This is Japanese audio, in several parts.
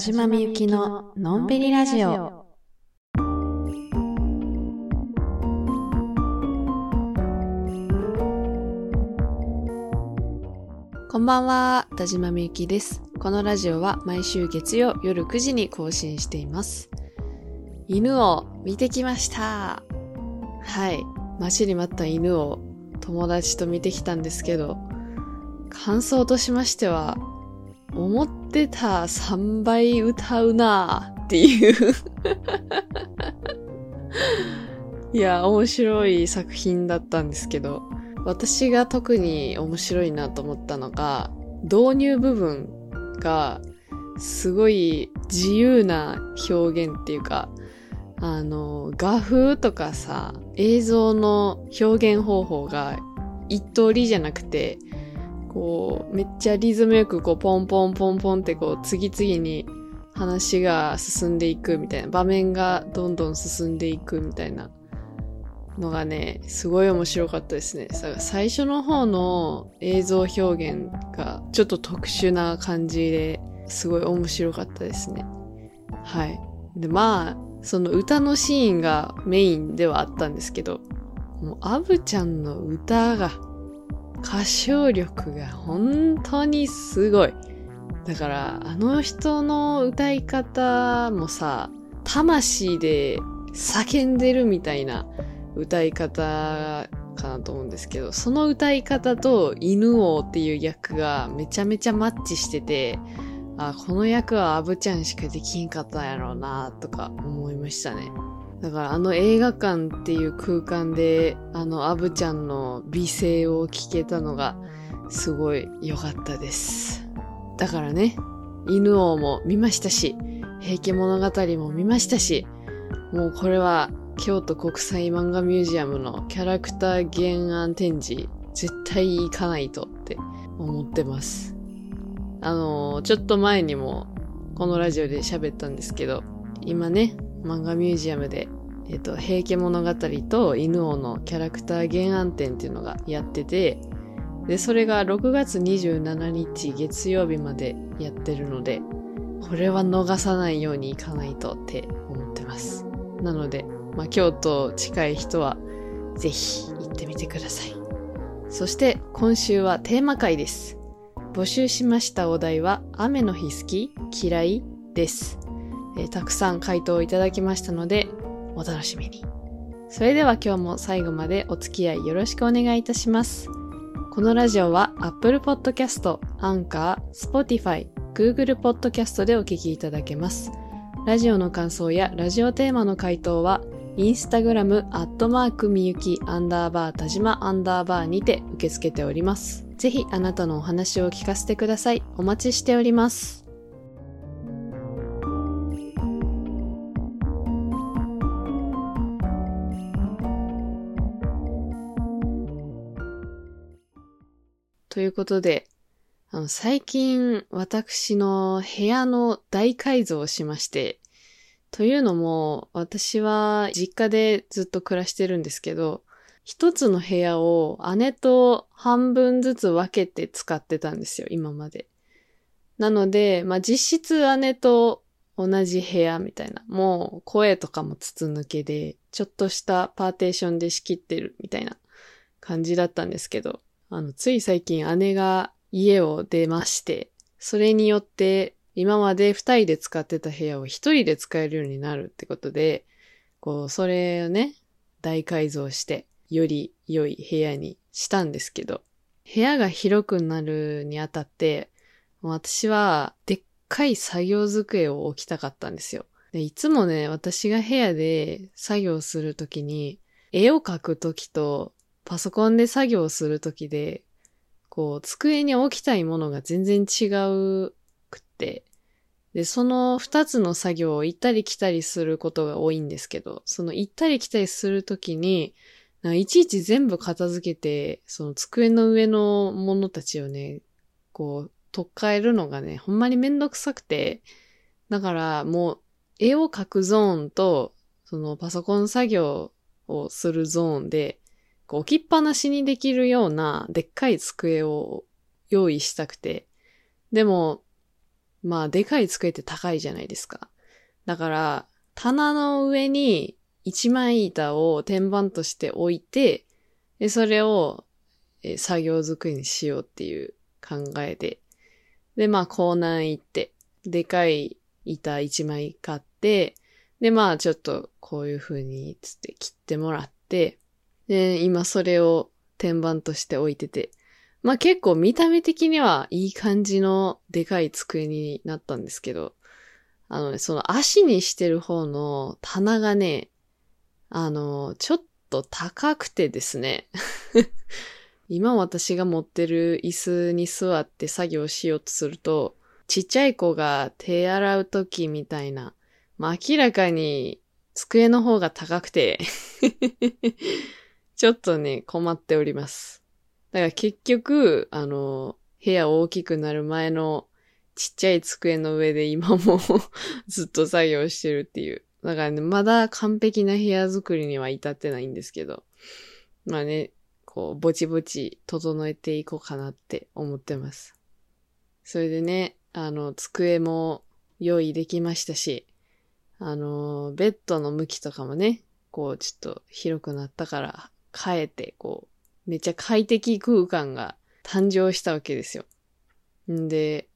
島みゆきののんびりラジオ。こんばんは、田島みゆきです。このラジオは毎週月曜夜9時に更新しています。犬を見てきました。はい。待ちに待った犬を友達と見てきたんですけど、感想としましては、思っってた3倍歌うなっていう。いや、面白い作品だったんですけど、私が特に面白いなと思ったのが、導入部分がすごい自由な表現っていうか、あの、画風とかさ、映像の表現方法が一通りじゃなくて、こう、めっちゃリズムよくこう、ポンポンポンポンってこう、次々に話が進んでいくみたいな、場面がどんどん進んでいくみたいなのがね、すごい面白かったですね。最初の方の映像表現がちょっと特殊な感じですごい面白かったですね。はい。で、まあ、その歌のシーンがメインではあったんですけど、もうアブちゃんの歌が歌唱力が本当にすごい。だから、あの人の歌い方もさ、魂で叫んでるみたいな歌い方かなと思うんですけど、その歌い方と犬王っていう役がめちゃめちゃマッチしてて、あ、この役はアブちゃんしかできんかったんやろうなとか思いましたね。だからあの映画館っていう空間で、あのアブちゃんの美声を聞けたのがすごい良かったです。だからね、犬王も見ましたし、平家物語も見ましたし、もうこれは京都国際漫画ミュージアムのキャラクター原案展示、絶対行かないとって思ってます。あのー、ちょっと前にもこのラジオで喋ったんですけど、今ね、漫画ミュージアムで、えっと、平家物語と犬王のキャラクター原案展っていうのがやってて、で、それが6月27日月曜日までやってるので、これは逃さないように行かないとって思ってます。なので、まあ、京都近い人はぜひ行ってみてください。そして今週はテーマ回です。募集しましたお題は雨の日好き？嫌い？です。えー、たくさん回答いただきましたので、お楽しみに。それでは今日も最後までお付き合いよろしくお願いいたします。このラジオは Apple Podcast、Anchor、Spotify、Google Podcast でお聞きいただけます。ラジオの感想やラジオテーマの回答は、インスタグラム、アットマークみゆき、アンダーバー、田島、アンダーバーにて受け付けております。ぜひあなたのお話を聞かせてください。お待ちしております。ということで、あの、最近私の部屋の大改造をしまして、というのも、私は実家でずっと暮らしてるんですけど、一つの部屋を姉と半分ずつ分けて使ってたんですよ、今まで。なので、まあ、実質姉と同じ部屋みたいな。もう声とかも筒抜けで、ちょっとしたパーテーションで仕切ってるみたいな感じだったんですけど、あの、つい最近姉が家を出まして、それによって今まで二人で使ってた部屋を一人で使えるようになるってことで、こう、それをね、大改造して、より良い部屋にしたんですけど、部屋が広くなるにあたって、私はでっかい作業机を置きたかったんですよ。でいつもね、私が部屋で作業するときに、絵を描くときとパソコンで作業するときで、こう、机に置きたいものが全然違うくって、で、その二つの作業を行ったり来たりすることが多いんですけど、その行ったり来たりするときに、いちいち全部片付けて、その机の上のものたちをね、こう、取っ替えるのがね、ほんまにめんどくさくて、だからもう、絵を描くゾーンと、そのパソコン作業をするゾーンで、置きっぱなしにできるようなでっかい机を用意したくて。でも、まあ、でかい机って高いじゃないですか。だから、棚の上に一枚板を天板として置いて、で、それを、作業机にしようっていう考えで。で、まあ、コーナー行って、でかい板一枚買って、で、まあ、ちょっとこういう風に、つって切ってもらって、で、今それを天板として置いてて、まあ結構見た目的にはいい感じのでかい机になったんですけど、あのね、その足にしてる方の棚がね、あの、ちょっと高くてですね。今私が持ってる椅子に座って作業しようとすると、ちっちゃい子が手洗う時みたいな、まあ、明らかに机の方が高くてちょっとね、困っております。だから結局、あの、部屋大きくなる前のちっちゃい机の上で今も ずっと作業してるっていう。だからね、まだ完璧な部屋作りには至ってないんですけど。まあね、こう、ぼちぼち整えていこうかなって思ってます。それでね、あの、机も用意できましたし、あの、ベッドの向きとかもね、こう、ちょっと広くなったから変えて、こう、めっちゃ快適空間が誕生したわけですよ。んで、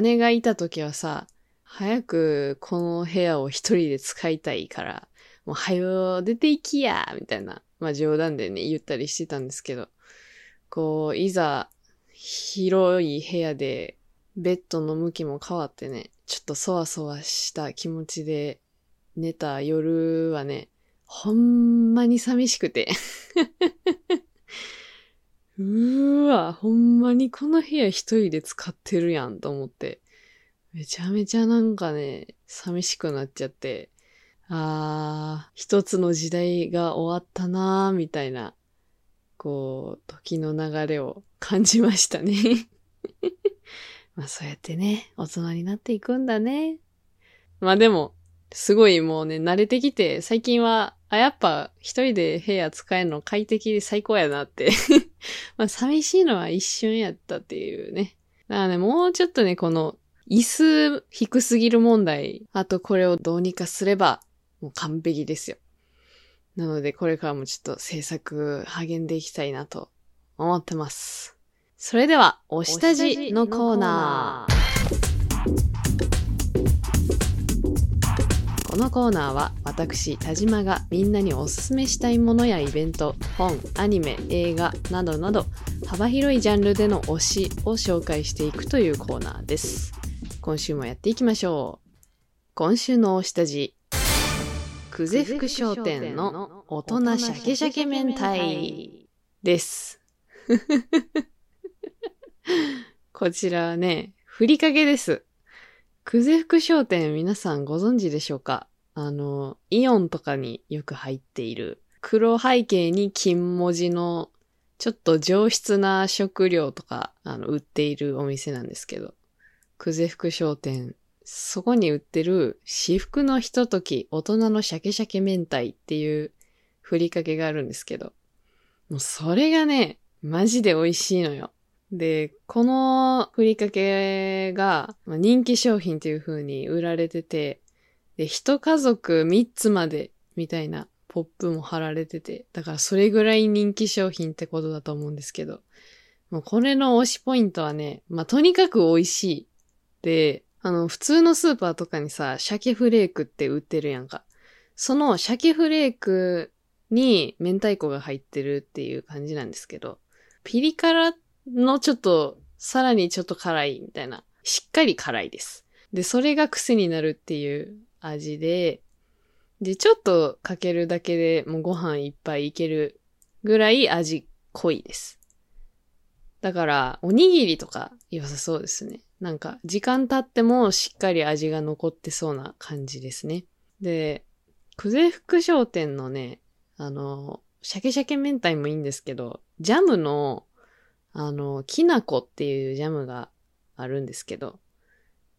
姉がいた時はさ、早くこの部屋を一人で使いたいから、もう早よ出ていきやみたいな、まあ冗談でね、言ったりしてたんですけど、こう、いざ、広い部屋で、ベッドの向きも変わってね、ちょっとそわそわした気持ちで寝た夜はね、ほんまに寂しくて うーわ、ほんまにこの部屋一人で使ってるやんと思って。めちゃめちゃなんかね、寂しくなっちゃって。あー、一つの時代が終わったなー、みたいな、こう、時の流れを感じましたね まあそうやってね、大人になっていくんだね。まあでも、すごいもうね、慣れてきて、最近はあ、やっぱ一人で部屋使えるの快適で最高やなって まあ寂しいのは一瞬やったっていうね。だからね、もうちょっとね、この椅子低すぎる問題、あとこれをどうにかすればもう完璧ですよ。なのでこれからもちょっと制作励んでいきたいなと思ってます。それでは、お下地のコーナー。このコーナーは私田島がみんなにおすすめしたいものやイベント本アニメ映画などなど幅広いジャンルでの推しを紹介していくというコーナーです。今週もやっていきましょう。今週のお下地久世福商店の大人シャケシャケ明太です。こちらはねふりかけです。久世福商店皆さんご存知でしょうか？あの、イオンとかによく入っている黒背景に金文字のちょっと上質な食料とかあの売っているお店なんですけど、久世福商店、そこに売ってる私服のひととき大人のシャケシャケ明太っていうふりかけがあるんですけど、もうそれがね、マジで美味しいのよ。で、このふりかけが人気商品という風に売られてて、で、一家族三つまでみたいなポップも貼られてて、だからそれぐらい人気商品ってことだと思うんですけど、もうこれの推しポイントはね、まあ、とにかく美味しい。で、あの、普通のスーパーとかにさ、鮭フレークって売ってるやんか。その鮭フレークに明太子が入ってるっていう感じなんですけど、ピリ辛っのちょっと、さらにちょっと辛いみたいな。しっかり辛いです。で、それが癖になるっていう味で、で、ちょっとかけるだけでもうご飯いっぱいいけるぐらい味濃いです。だから、おにぎりとか良さそうですね。なんか、時間経ってもしっかり味が残ってそうな感じですね。で、久世福商店のね、あの、シャケシャケ明太もいいんですけど、ジャムのあの、きなこっていうジャムがあるんですけど、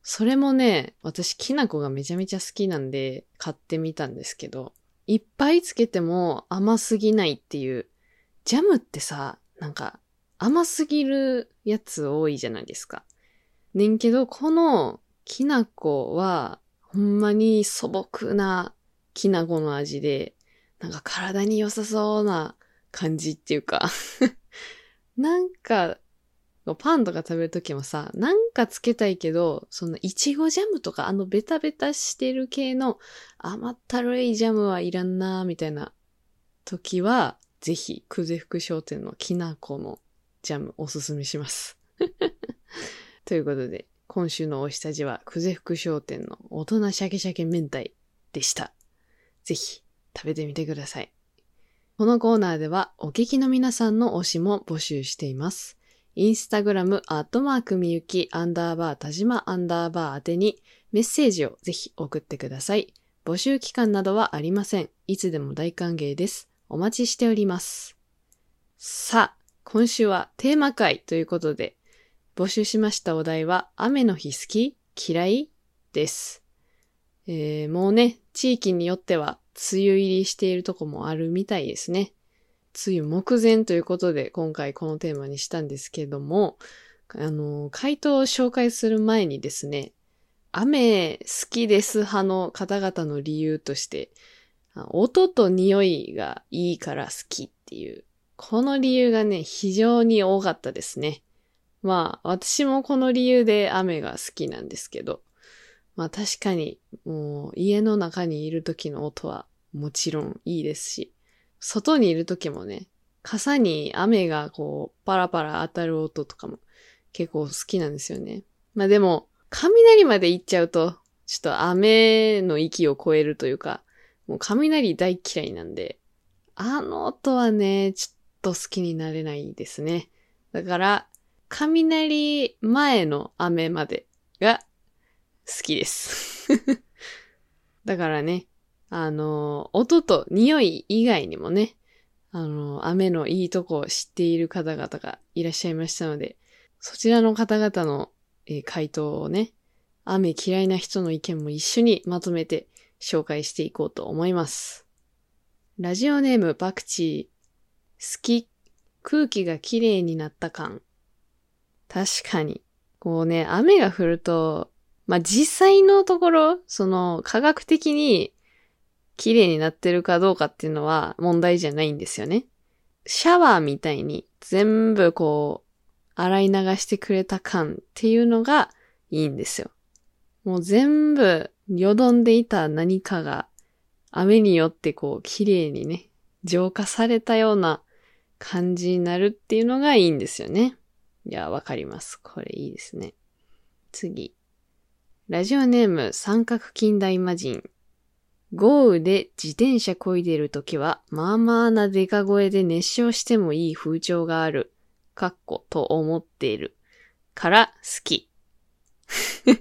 それもね、私きなこがめちゃめちゃ好きなんで買ってみたんですけど、いっぱいつけても甘すぎないっていう、ジャムってさ、なんか甘すぎるやつ多いじゃないですか。ねんけど、このきな粉は、ほんまに素朴なきな粉の味で、なんか体に良さそうな感じっていうかなんか、パンとか食べるときもさ、なんかつけたいけど、そのいちごジャムとかあのベタベタしてる系の甘ったるいジャムはいらんなーみたいな時は、ぜひ、久世福商店のきな粉のジャムおすすめします。ということで、今週のお下地は久世福商店の大人シャケシャケ明太でした。ぜひ食べてみてください。このコーナーではお聞きの皆さんの推しも募集しています。インスタグラム、アットマークみゆき、アンダーバー、田島、アンダーバー宛てにメッセージをぜひ送ってください。募集期間などはありません。いつでも大歓迎です。お待ちしております。さあ、今週はテーマ会ということで、募集しましたお題は、雨の日好き？嫌い？です。えー、もうね、地域によっては、梅雨入りしているとこもあるみたいですね。梅雨目前ということで、今回このテーマにしたんですけども、あの、回答を紹介する前にですね、雨好きです派の方々の理由として、音と匂いがいいから好きっていう、この理由がね、非常に多かったですね。まあ、私もこの理由で雨が好きなんですけど、まあ確かに、もう家の中にいる時の音はもちろんいいですし、外にいる時もね、傘に雨がこう、パラパラ当たる音とかも結構好きなんですよね。まあでも、雷まで行っちゃうと、ちょっと雨の域を超えるというか、もう雷大嫌いなんで、あの音はね、ちょっと好きになれないですね。だから、雷前の雨までが好きです。だからね、あの、音と匂い以外にもね、あの、雨のいいとこを知っている方々がいらっしゃいましたので、そちらの方々の、えー回答をね、雨嫌いな人の意見も一緒にまとめて紹介していこうと思います。ラジオネームパクチー。好き。空気が綺麗になった感。確かに。こうね、雨が降ると、まあ、実際のところ、その科学的に綺麗になってるかどうかっていうのは問題じゃないんですよね。シャワーみたいに全部こう、洗い流してくれた感っていうのがいいんですよ。もう全部、よどんでいた何かが、雨によってこう、綺麗にね、浄化されたような感じになるっていうのがいいんですよね。いや、わかります。これいいですね。次。ラジオネーム三角近代魔人。豪雨で自転車漕いでるときは、まあまあなデカ声で熱唱してもいい風潮がある。かっこと思っている。から好き。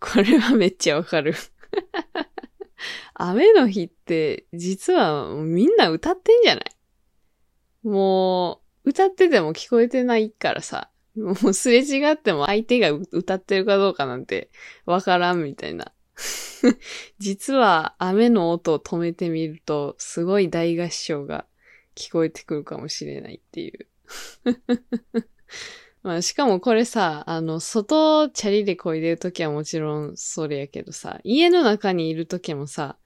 これはめっちゃわかる。雨の日って実はみんな歌ってんじゃない？もう歌ってても聞こえてないからさ。もうすれ違っても相手が歌ってるかどうかなんてわからんみたいな。実は雨の音を止めてみるとすごい大合唱が聞こえてくるかもしれないっていう。まあ、しかもこれさ、あの、外、チャリで漕いでるときはもちろんそれやけどさ、家の中にいるときもさ、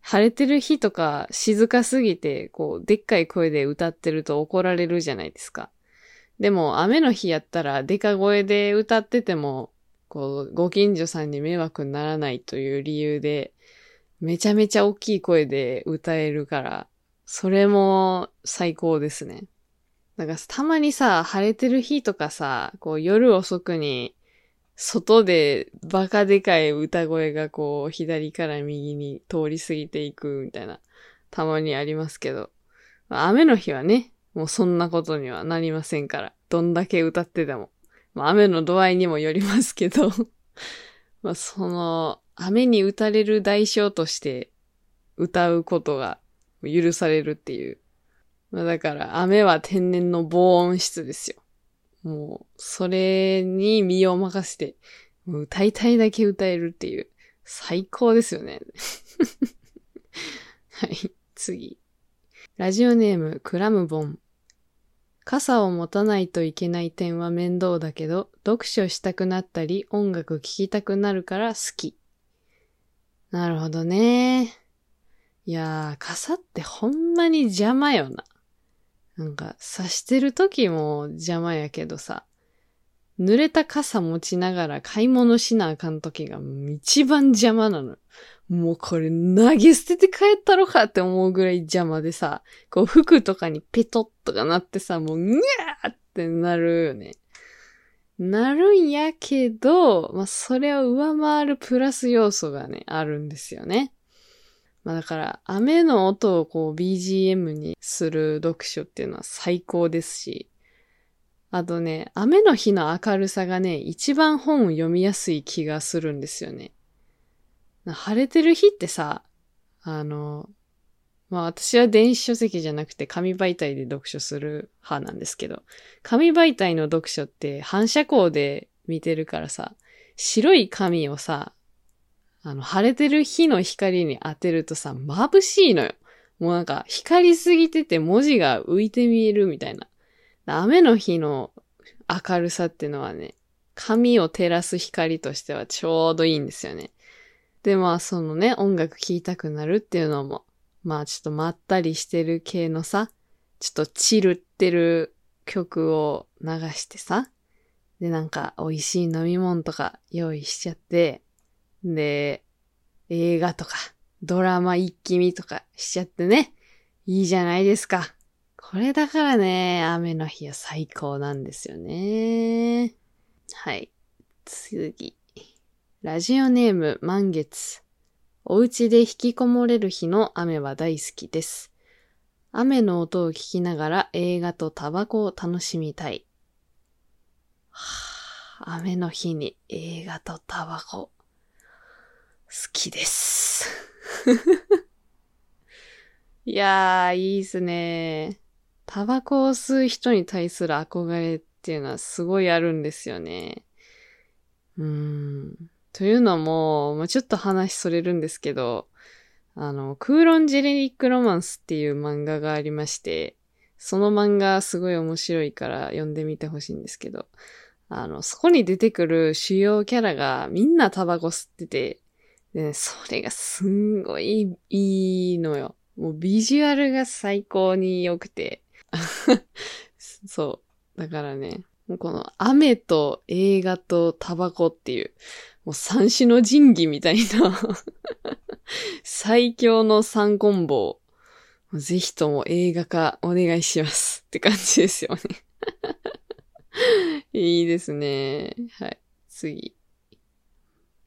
晴れてる日とか静かすぎて、こう、でっかい声で歌ってると怒られるじゃないですか。でも、雨の日やったら、でか声で歌ってても、こう、ご近所さんに迷惑にならないという理由で、めちゃめちゃ大きい声で歌えるから、それも最高ですね。なんかたまにさ、晴れてる日とかさ、こう夜遅くに、外でバカでかい歌声がこう左から右に通り過ぎていくみたいな、たまにありますけど、雨の日はね、もうそんなことにはなりませんから、どんだけ歌ってても。まあ雨の度合いにもよりますけど、まあその、雨に打たれる代償として歌うことが許されるっていう。まあだから雨は天然の防音室ですよ。もう、それに身を任せて、歌いたいだけ歌えるっていう、最高ですよね。はい、次。ラジオネーム、クラムボン。傘を持たないといけない点は面倒だけど、読書したくなったり音楽聴きたくなるから好き。なるほどね。いやー、傘ってほんまに邪魔よな。なんか、差してる時も邪魔やけどさ、濡れた傘持ちながら買い物しなあかん時が一番邪魔なの。もうこれ投げ捨てて帰ったろかって思うぐらい邪魔でさ、こう服とかにペトッとかなってさ、もうにゃーってなるよね。なるんやけど、まあ、それを上回るプラス要素がね、あるんですよね。まあだから、雨の音をこう BGM にする読書っていうのは最高ですし、あとね、雨の日の明るさがね、一番本を読みやすい気がするんですよね。晴れてる日ってさ、あの、まあ私は電子書籍じゃなくて紙媒体で読書する派なんですけど、紙媒体の読書って反射光で見てるからさ、白い紙をさ、あの、晴れてる日の光に当てるとさ、眩しいのよ。もうなんか、光りすぎてて文字が浮いて見えるみたいな。雨の日の明るさってのはね、髪を照らす光としてはちょうどいいんですよね。で、まあそのね、音楽聴きたくなるっていうのも、まあちょっとまったりしてる系のさ、ちょっとチルってる曲を流してさ、でなんか美味しい飲み物とか用意しちゃって、で、映画とかドラマ一気見とかしちゃってね、いいじゃないですか。これだからね、雨の日は最高なんですよね。はい。次。ラジオネーム満月。お家で引きこもれる日の雨は大好きです。雨の音を聞きながら映画とタバコを楽しみたい。はあ、雨の日に映画とタバコ。好きです。いやー、いいっすね。タバコを吸う人に対する憧れっていうのはすごいあるんですよね。うーん。というのも、まあ、ちょっと話それるんですけど、あの、クーロンジェネリックロマンスっていう漫画がありまして、その漫画すごい面白いから読んでみてほしいんですけど、あの、そこに出てくる主要キャラがみんなタバコ吸ってて、でね、それがすんごいいいのよ。もうビジュアルが最高に良くて、そう。だからね、この雨と映画とタバコっていう、もう三種の神器みたいな最強の三コンボを、ぜひとも映画化お願いしますって感じですよね いいですね。はい。次。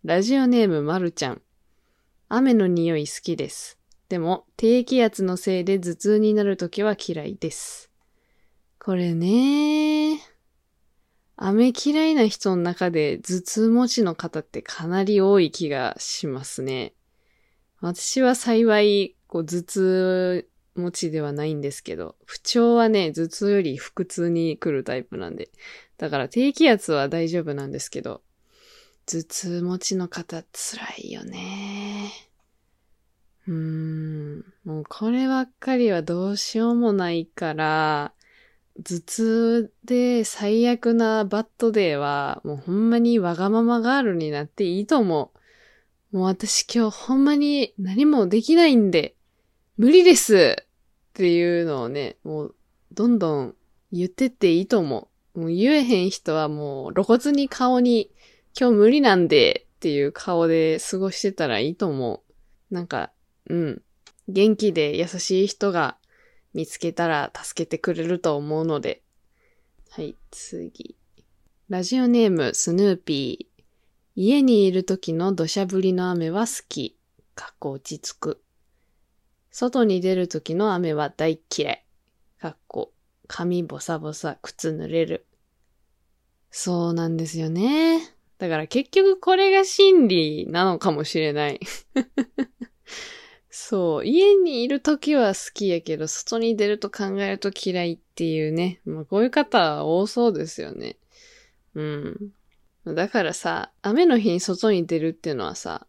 ラジオネームまるちゃん。雨の匂い好きです。でも、低気圧のせいで頭痛になるときは嫌いです。これね雨嫌いな人の中で頭痛持ちの方ってかなり多い気がしますね。私は幸い、こう頭痛持ちではないんですけど、不調はね、頭痛より腹痛に来るタイプなんで。だから低気圧は大丈夫なんですけど、頭痛持ちの方辛いよね。うーん。もうこればっかりはどうしようもないから、頭痛で最悪なバッドデーは、もうほんまにわがままガールになっていいと思う。もう私今日ほんまに何もできないんで、無理ですっていうのをね、もうどんどん言ってっていいと思う。もう言えへん人はもう露骨に顔に今日無理なんでっていう顔で過ごしてたらいいと思う。なんかうん。元気で優しい人が見つけたら助けてくれると思うので。はい、次。ラジオネーム、スヌーピー。家にいる時の土砂降りの雨は好き。かっこ落ち着く。外に出る時の雨は大嫌い。かっこ髪ボサボサ、靴濡れる。そうなんですよね。だから結局これが真理なのかもしれない。そう。家にいるときは好きやけど、外に出ると考えると嫌いっていうね。まあ、こういう方は多そうですよね。うん。だからさ、雨の日に外に出るっていうのはさ、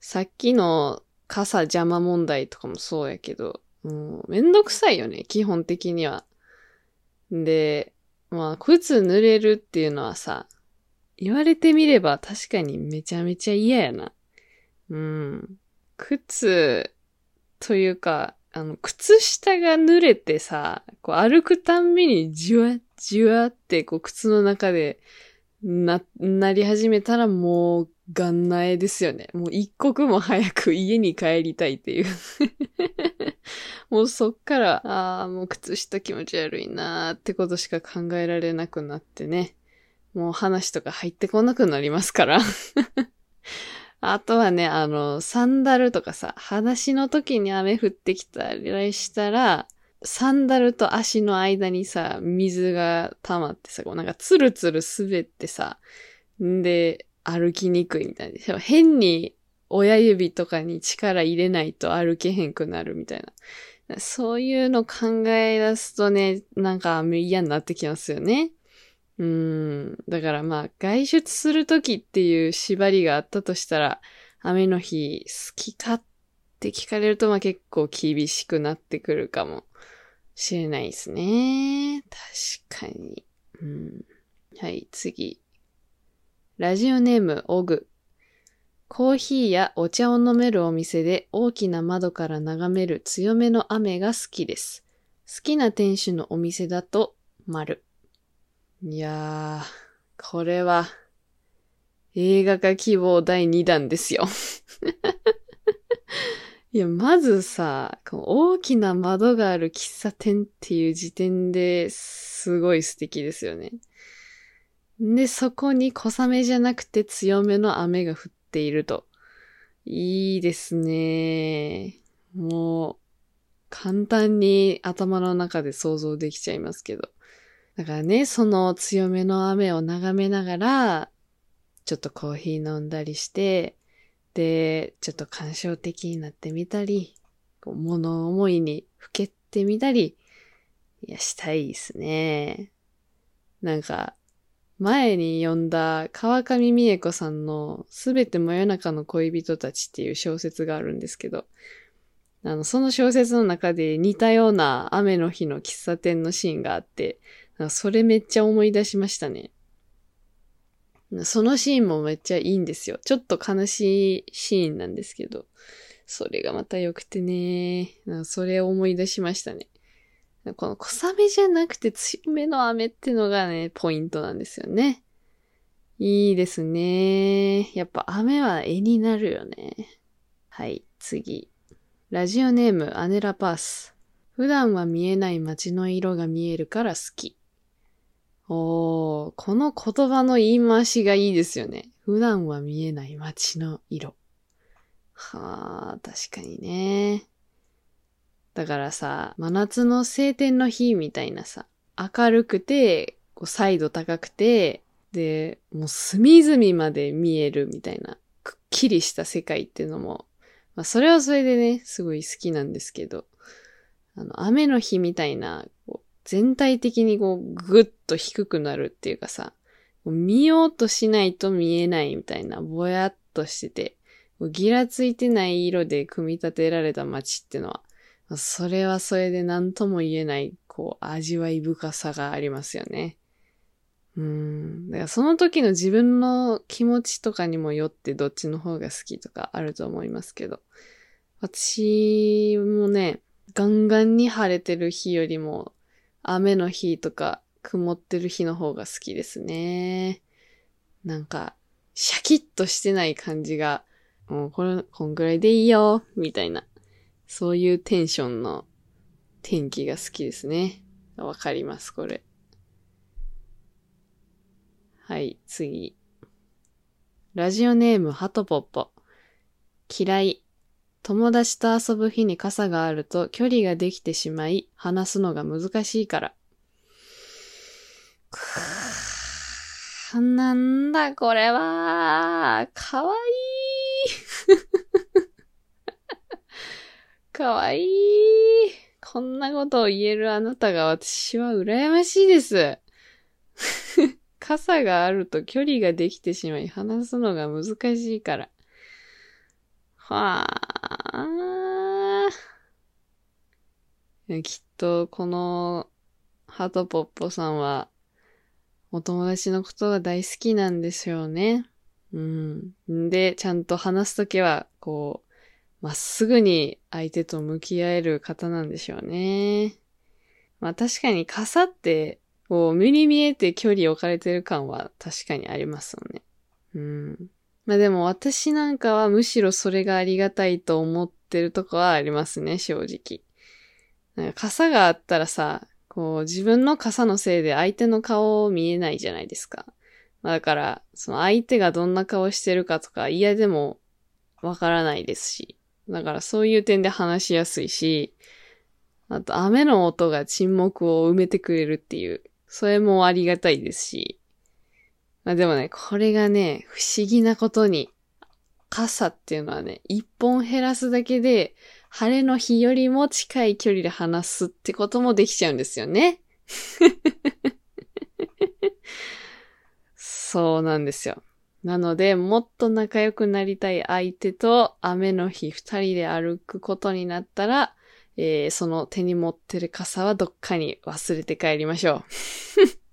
さっきの傘邪魔問題とかもそうやけど、もうめんどくさいよね、基本的には。で、まあ、靴濡れるっていうのはさ、言われてみれば確かにめちゃめちゃ嫌やな。うん。靴、というか、あの、靴下が濡れてさ、こう歩くたんびにじわじわってこう靴の中でな、なり始めたらもう元内ですよね。もう一刻も早く家に帰りたいっていう もうそっから、ああ、もう靴下気持ち悪いなーってことしか考えられなくなってね。もう話とか入ってこなくなりますからあとはね、あの、サンダルとかさ、裸足の時に雨降ってきたりしたら、サンダルと足の間にさ、水が溜まってさ、こうなんかツルツル滑ってさ、んで、歩きにくいみたいな。変に親指とかに力入れないと歩けへんくなるみたいな。そういうの考え出すとね、なんか嫌になってきますよね。うん。だからまあ、外出するときっていう縛りがあったとしたら、雨の日好きかって聞かれるとまあ結構厳しくなってくるかもしれないですね。確かに。うん。はい、次。ラジオネーム、オグ。コーヒーやお茶を飲めるお店で大きな窓から眺める強めの雨が好きです。好きな店主のお店だと、丸。いやー、これは、映画化希望第2弾ですよ。いや、まずさ、大きな窓がある喫茶店っていう時点ですごい素敵ですよね。で、そこに小雨じゃなくて強めの雨が降っていると。いいですね。もう、簡単に頭の中で想像できちゃいますけど。だからね、その強めの雨を眺めながら、ちょっとコーヒー飲んだりして、で、ちょっと感傷的になってみたり、こう物思いにふけてみたり、いや、したいですね。なんか、前に読んだ川上美恵子さんのすべて真夜中の恋人たちっていう小説があるんですけど、あの、その小説の中で似たような雨の日の喫茶店のシーンがあって、それめっちゃ思い出しましたね。そのシーンもめっちゃいいんですよ。ちょっと悲しいシーンなんですけど、それがまた良くてね、それを思い出しましたね。この小雨じゃなくて強めの雨ってのがね、ポイントなんですよね。いいですね。やっぱ雨は絵になるよね。はい、次。ラジオネームアネラパース。普段は見えない街の色が見えるから好き。おー、この言葉の言い回しがいいですよね。普段は見えない街の色。はあ、確かにね。だからさ、真夏の晴天の日みたいなさ、明るくて、こう、彩度高くて、で、もう隅々まで見えるみたいな、くっきりした世界っていうのも、まあそれはそれでね、すごい好きなんですけど、あの、雨の日みたいな、こう全体的にこう、ぐっと低くなるっていうかさ、見ようとしないと見えないみたいな、ぼやっとしてて、ギラついてない色で組み立てられた街ってのは、それはそれで何とも言えない、こう、味わい深さがありますよね。うん。だからその時の自分の気持ちとかにもよってどっちの方が好きとかあると思いますけど。私もね、ガンガンに晴れてる日よりも雨の日とか曇ってる日の方が好きですね。なんか、シャキッとしてない感じが、もうこれ、こんぐらいでいいよ、みたいな。そういうテンションの天気が好きですね。わかります、これ。はい、次。ラジオネーム、ハトポッポ。嫌い。友達と遊ぶ日に傘があると距離ができてしまい、話すのが難しいから。くーなんだこれは、かわいい。かわいい。こんなことを言えるあなたが私は羨ましいです。傘があると距離ができてしまい話すのが難しいから。はあ。きっと、このハトポッポさんは、お友達のことが大好きなんですよね。うん。で、ちゃんと話すときは、こう、まっすぐに相手と向き合える方なんでしょうね。まあ確かに傘って、こう、目に見えて距離置かれてる感は確かにありますよね。うん。まあでも私なんかはむしろそれがありがたいと思ってるとこはありますね、正直。なんか傘があったらさ、こう自分の傘のせいで相手の顔見えないじゃないですか。まあ、だから、その相手がどんな顔してるかとか嫌でもわからないですし。だからそういう点で話しやすいし、あと雨の音が沈黙を埋めてくれるっていう、それもありがたいですし。まあでもね、これがね、不思議なことに、傘っていうのはね、一本減らすだけで、晴れの日よりも近い距離で話すってこともできちゃうんですよね。そうなんですよ。なので、もっと仲良くなりたい相手と雨の日二人で歩くことになったら、えー、その手に持ってる傘はどっかに忘れて帰りましょう。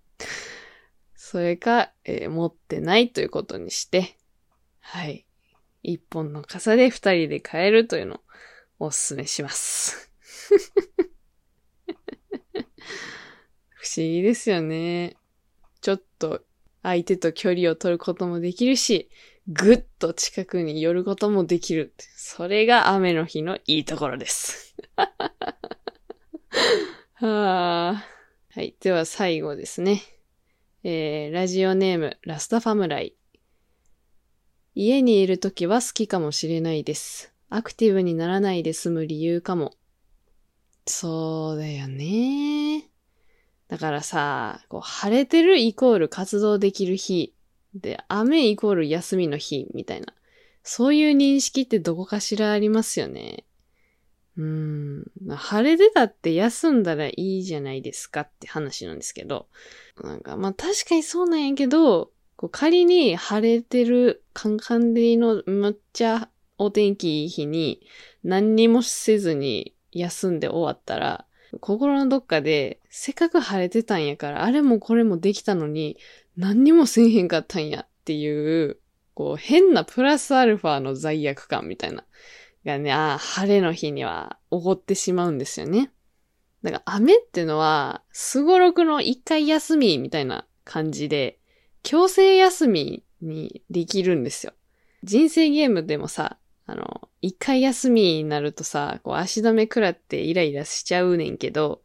それか、えー、持ってないということにして、はい。一本の傘で二人で帰るというのをお勧めします。不思議ですよね。ちょっと相手と距離を取ることもできるし、ぐっと近くに寄ることもできる。それが雨の日のいいところです。ははい。では最後ですね。えー、ラジオネーム、ラスタファムライ。家にいるときは好きかもしれないです。アクティブにならないで済む理由かも。そうだよね。だからさ、こう晴れてるイコール活動できる日。で、雨イコール休みの日、みたいな。そういう認識ってどこかしらありますよね。うん。晴れてたって休んだらいいじゃないですかって話なんですけど。なんか、まあ確かにそうなんやけど、こう仮に晴れてるカンカン照のむっちゃお天気いい日に何にもせずに休んで終わったら、心のどっかで、せっかく晴れてたんやから、あれもこれもできたのに、何にもせんへんかったんやっていう、こう、変なプラスアルファの罪悪感みたいな、がね、あ、晴れの日には起こってしまうんですよね。だから雨ってのは、すごろくの一回休みみたいな感じで、強制休みにできるんですよ。人生ゲームでもさ、あの、一回休みになるとさ、こう足止め食らってイライラしちゃうねんけど、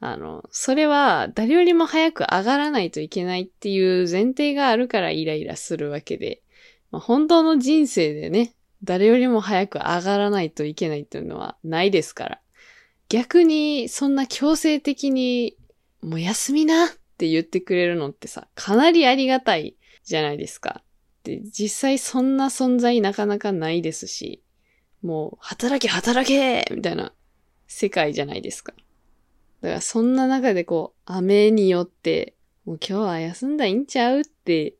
あの、それは誰よりも早く上がらないといけないっていう前提があるからイライラするわけで、まあ、本当の人生でね、誰よりも早く上がらないといけないっていうのはないですから。逆に、そんな強制的に、もう休みなって言ってくれるのってさ、かなりありがたいじゃないですか。で、実際そんな存在なかなかないですし、もう、働け働けみたいな世界じゃないですか。だからそんな中でこう、雨によって、もう今日は休んだいんちゃうって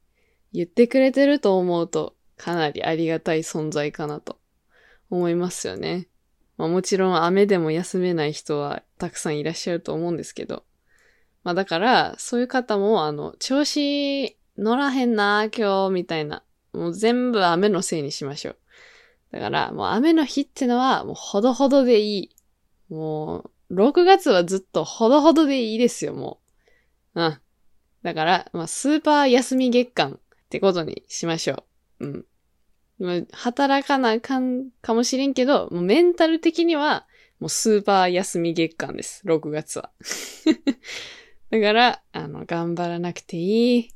言ってくれてると思うと、かなりありがたい存在かなと思いますよね。まあもちろん雨でも休めない人はたくさんいらっしゃると思うんですけど。まあだから、そういう方も、あの、調子乗らへんな、今日、みたいな。もう全部雨のせいにしましょう。だから、もう雨の日ってのは、もうほどほどでいい。もう、6月はずっとほどほどでいいですよ、もう。うん。だから、まあ、スーパー休み月間ってことにしましょう。うん。働かなあかんかもしれんけど、もうメンタル的には、もうスーパー休み月間です、6月は。だから、あの、頑張らなくていい。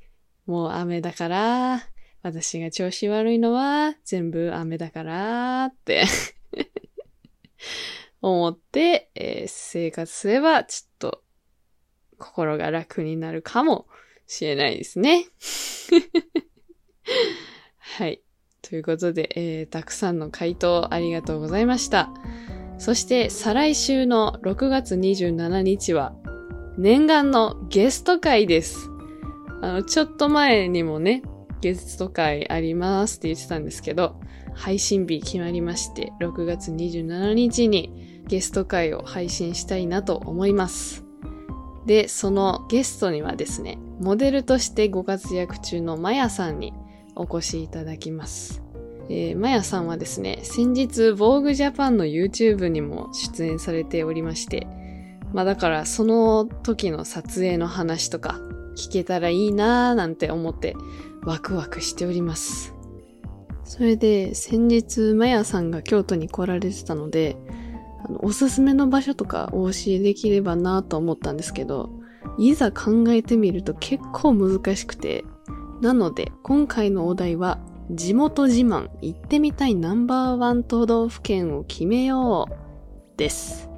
もう雨だから、私が調子悪いのは全部雨だからって 思って、えー、生活すればちょっと心が楽になるかもしれないですね。はい。ということで、えー、たくさんの回答ありがとうございました。そして再来週の6月27日は念願のゲスト会です。あの、ちょっと前にもね、ゲスト会ありますって言ってたんですけど、配信日決まりまして、6月27日にゲスト会を配信したいなと思います。で、そのゲストにはですね、モデルとしてご活躍中のマヤさんにお越しいただきます。えー、マヤさんはですね、先日、Vogue Japan の YouTube にも出演されておりまして、まあだからその時の撮影の話とか聞けたらいいなーなんて思ってワクワクしております。それで先日マヤさんが京都に来られてたので、あのおすすめの場所とかお教えできればなと思ったんですけど、いざ考えてみると結構難しくて、なので今回のお題は地元自慢行ってみたいナンバーワン都道府県を決めようです。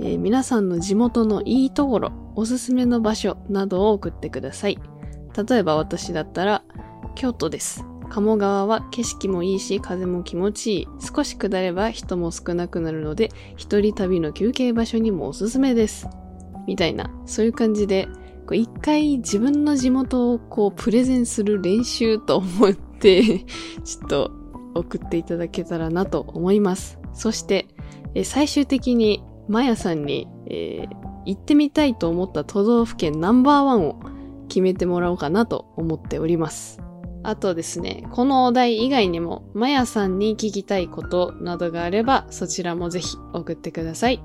えー、皆さんの地元のいいところ、おすすめの場所などを送ってください。例えば私だったら、京都です。鴨川は景色もいいし、風も気持ちいい。少し下れば人も少なくなるので、一人旅の休憩場所にもおすすめです。みたいな、そういう感じで、こう一回自分の地元をこうプレゼンする練習と思ってちょっと送っていただけたらなと思います。そして、え最終的にマヤさんに、えー、行ってみたいと思った都道府県ナンバーワンを決めてもらおうかなと思っております。あとですね、このお題以外にも、マヤさんに聞きたいことなどがあれば、そちらもぜひ送ってください。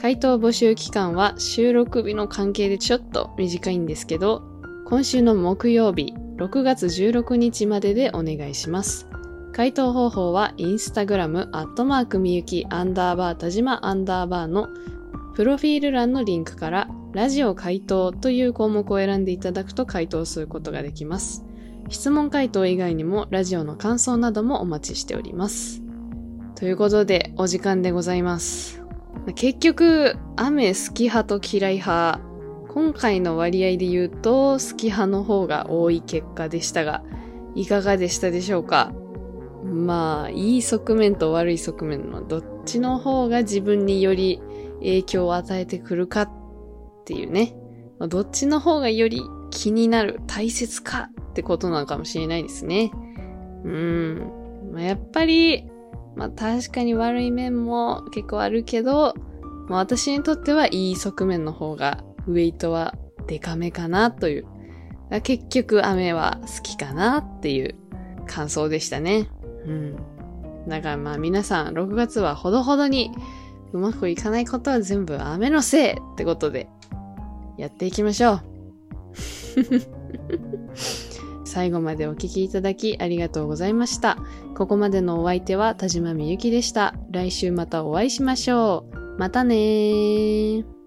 回答募集期間は収録日の関係でちょっと短いんですけど、今週の木曜日、6月16日まででお願いします。回答方法はインスタグラムアットマークみゆきアンダーバー田島アンダーバーのプロフィール欄のリンクからラジオ回答という項目を選んでいただくと回答することができます。質問回答以外にもラジオの感想などもお待ちしております。ということでお時間でございます。結局、雨好き派と嫌い派、今回の割合で言うと好き派の方が多い結果でしたが、いかがでしたでしょうか？まあ、いい側面と悪い側面のどっちの方が自分により影響を与えてくるかっていうね。どっちの方がより気になる、大切かってことなのかもしれないですね。うん。まあ、やっぱり、まあ確かに悪い面も結構あるけど、まあ私にとってはいい側面の方がウェイトはデカめかなという。結局雨は好きかなっていう感想でしたね。うん。だからまあ皆さん、6月はほどほどにうまくいかないことは全部雨のせいってことで、やっていきましょう。最後までお聴きいただきありがとうございました。ここまでのお相手は田島みゆきでした。来週またお会いしましょう。またねー。